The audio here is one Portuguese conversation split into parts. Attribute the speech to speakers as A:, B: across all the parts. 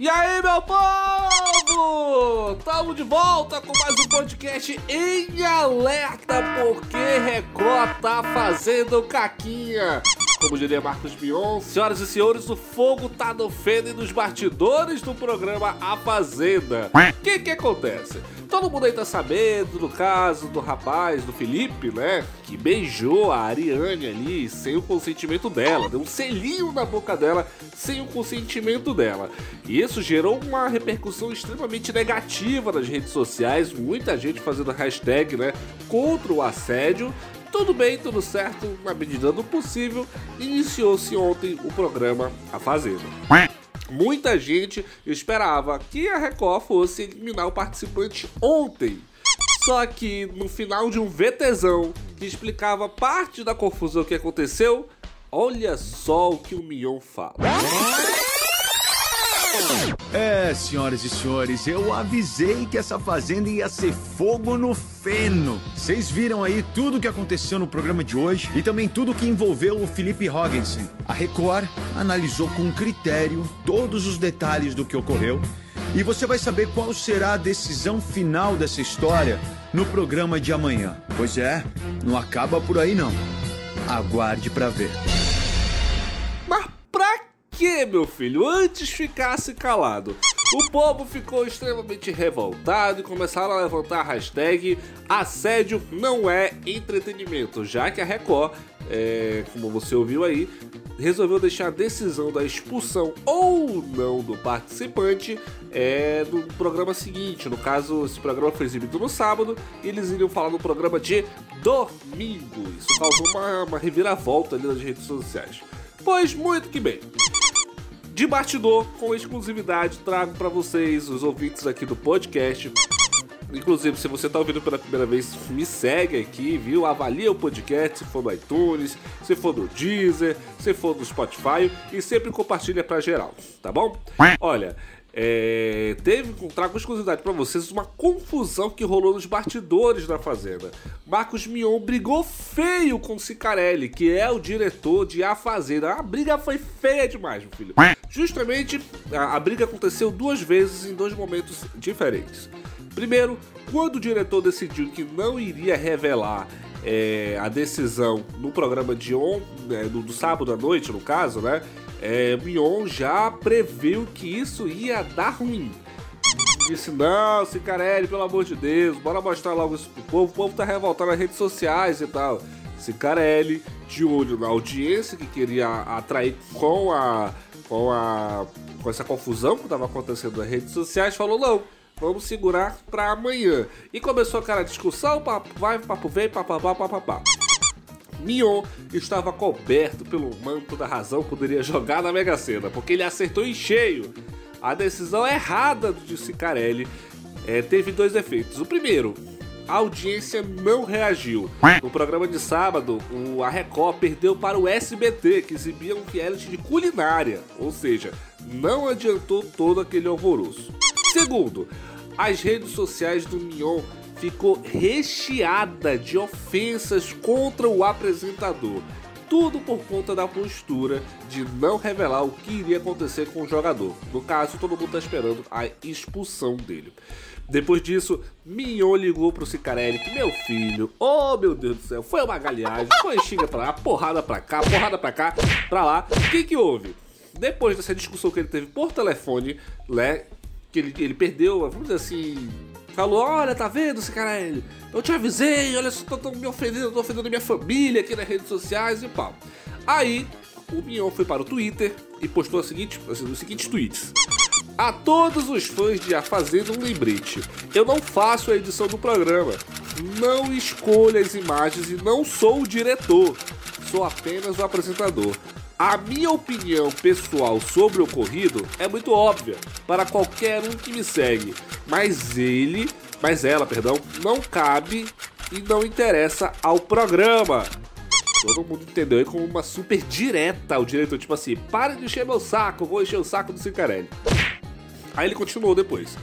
A: E aí, meu povo! Tamo de volta com mais um podcast em alerta, porque Record tá fazendo caquinha. Como diria Marcos Bion, senhoras e senhores, o fogo tá no feno e nos bastidores do programa A Fazenda. O que que acontece? Todo mundo aí tá sabendo do caso do rapaz, do Felipe, né? Que beijou a Ariane ali sem o consentimento dela, deu um selinho na boca dela sem o consentimento dela. E isso gerou uma repercussão extremamente negativa nas redes sociais, muita gente fazendo hashtag, né, contra o assédio tudo bem, tudo certo, na medida do possível, iniciou-se ontem o programa A Fazenda. Muita gente esperava que a Record fosse eliminar o participante ontem. Só que no final de um VTzão que explicava parte da confusão que aconteceu, olha só o que o Mion fala.
B: É, senhoras e senhores, eu avisei que essa fazenda ia ser fogo no feno. Vocês viram aí tudo o que aconteceu no programa de hoje e também tudo que envolveu o Felipe Hogginson. A Record analisou com critério todos os detalhes do que ocorreu e você vai saber qual será a decisão final dessa história no programa de amanhã. Pois é, não acaba por aí não. Aguarde para ver
A: que, meu filho, antes ficasse calado. O povo ficou extremamente revoltado e começaram a levantar a hashtag assédio não é entretenimento, já que a Record, é, como você ouviu aí, resolveu deixar a decisão da expulsão ou não do participante é, no programa seguinte. No caso, esse programa foi exibido no sábado e eles iriam falar no programa de domingo. Isso causou uma, uma reviravolta ali nas redes sociais. Pois muito que bem de bastidor, com exclusividade, trago para vocês, os ouvintes aqui do podcast. Inclusive, se você está ouvindo pela primeira vez, me segue aqui, viu? Avalia o podcast se for no iTunes, se for no Deezer, se for no Spotify e sempre compartilha para geral, tá bom? Olha, é, teve, trago exclusividade para vocês, uma confusão que rolou nos bastidores da Fazenda. Marcos Mion brigou feio com Cicarelli, que é o diretor de A Fazenda. A briga foi feia demais, meu filho. Justamente, a, a briga aconteceu duas vezes em dois momentos diferentes. Primeiro, quando o diretor decidiu que não iria revelar é, a decisão no programa de on, é, do, do sábado à noite, no caso, né? É, Mion já previu que isso ia dar ruim. Disse, não, Cicarelli, pelo amor de Deus, bora mostrar logo isso pro povo. O povo tá revoltado nas redes sociais e tal. Cicarelli, de olho na audiência que queria atrair com a. com a. com essa confusão que estava acontecendo nas redes sociais, falou, não, vamos segurar para amanhã. E começou aquela discussão, papo vai, papo vem, papapá, papapá. Mion estava coberto pelo manto da razão, poderia jogar na Mega Sena, porque ele acertou em cheio. A decisão errada de Cicarelli é, teve dois efeitos. O primeiro, a audiência não reagiu. No programa de sábado, o, a Record perdeu para o SBT, que exibia um reality de culinária, ou seja, não adiantou todo aquele alvoroço. Segundo, as redes sociais do Mion ficou recheada de ofensas contra o apresentador. Tudo por conta da postura de não revelar o que iria acontecer com o jogador. No caso, todo mundo está esperando a expulsão dele. Depois disso, Mignon ligou pro Cicarelli que meu filho, oh meu Deus do céu, foi uma galhagem, foi xinga pra lá, porrada pra cá, porrada pra cá, pra lá. O que que houve? Depois dessa discussão que ele teve por telefone, né, que ele, ele perdeu, vamos dizer assim, Falou, olha, tá vendo, esse cara? Eu te avisei, olha só, tô, me ofendendo, tô ofendendo minha família aqui nas redes sociais e pau. Aí, o Mion foi para o Twitter e postou a seguinte, assim, os seguintes tweets. A todos os fãs de A Fazenda um lembrete. Eu não faço a edição do programa. Não escolho as imagens e não sou o diretor. Sou apenas o apresentador. A minha opinião pessoal sobre o ocorrido é muito óbvia para qualquer um que me segue, mas ele, mas ela, perdão, não cabe e não interessa ao programa. Todo mundo entendeu aí como uma super direta ao diretor, tipo assim, para de encher meu saco, vou encher o saco do Cicarelli. Aí ele continuou depois.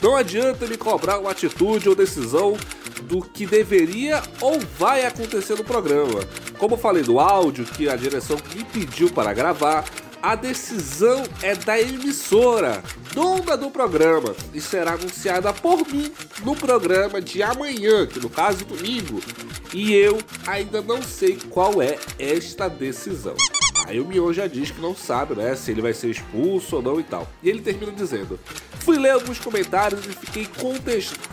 A: Não adianta me cobrar uma atitude ou decisão do que deveria ou vai acontecer no programa. Como falei do áudio que a direção me pediu para gravar, a decisão é da emissora, dona do programa, e será anunciada por mim no programa de amanhã, que no caso domingo, e eu ainda não sei qual é esta decisão. Aí o Mion já diz que não sabe, né, se ele vai ser expulso ou não e tal. E ele termina dizendo: Fui ler alguns comentários e fiquei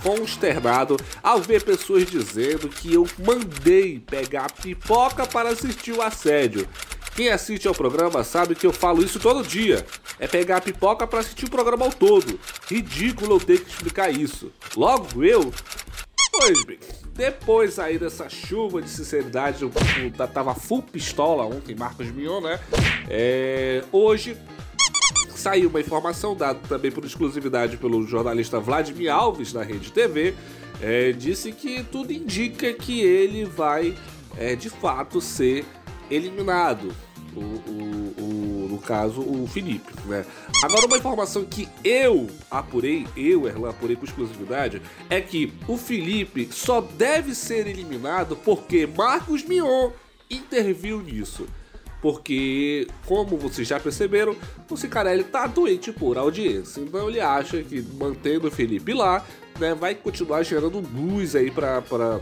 A: consternado ao ver pessoas dizendo que eu mandei pegar pipoca para assistir o assédio. Quem assiste ao programa sabe que eu falo isso todo dia. É pegar a pipoca para assistir o programa ao todo. Ridículo eu ter que explicar isso. Logo eu. Pois bem, depois aí dessa chuva de sinceridade, eu, tava full pistola ontem, Marcos Mion, né? É, hoje saiu uma informação dada também por exclusividade pelo jornalista Vladimir Alves da Rede TV. É, disse que tudo indica que ele vai é, de fato ser eliminado o, o, o, no caso, o Felipe, né? Agora, uma informação que eu apurei, eu, Erlan, apurei com exclusividade, é que o Felipe só deve ser eliminado porque Marcos Mion interviu nisso. Porque, como vocês já perceberam, o Cicarelli tá doente por audiência. Então ele acha que mantendo o Felipe lá, né, vai continuar gerando luz aí para para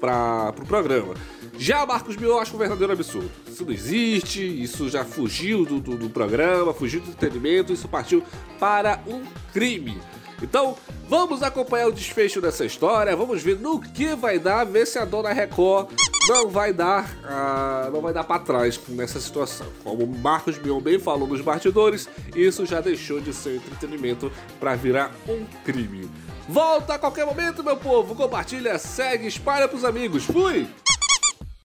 A: para pro programa. Já Marcos Mion acho um verdadeiro absurdo. Isso não existe, isso já fugiu do, do, do programa, fugiu do entretenimento, isso partiu para um crime. Então, vamos acompanhar o desfecho dessa história, vamos ver no que vai dar, ver se a dona Record não vai dar, uh, não vai dar para trás nessa situação. Como Marcos Mion bem falou nos bastidores, isso já deixou de ser entretenimento para virar um crime. Volta a qualquer momento, meu povo, compartilha, segue, espalha pros amigos. Fui!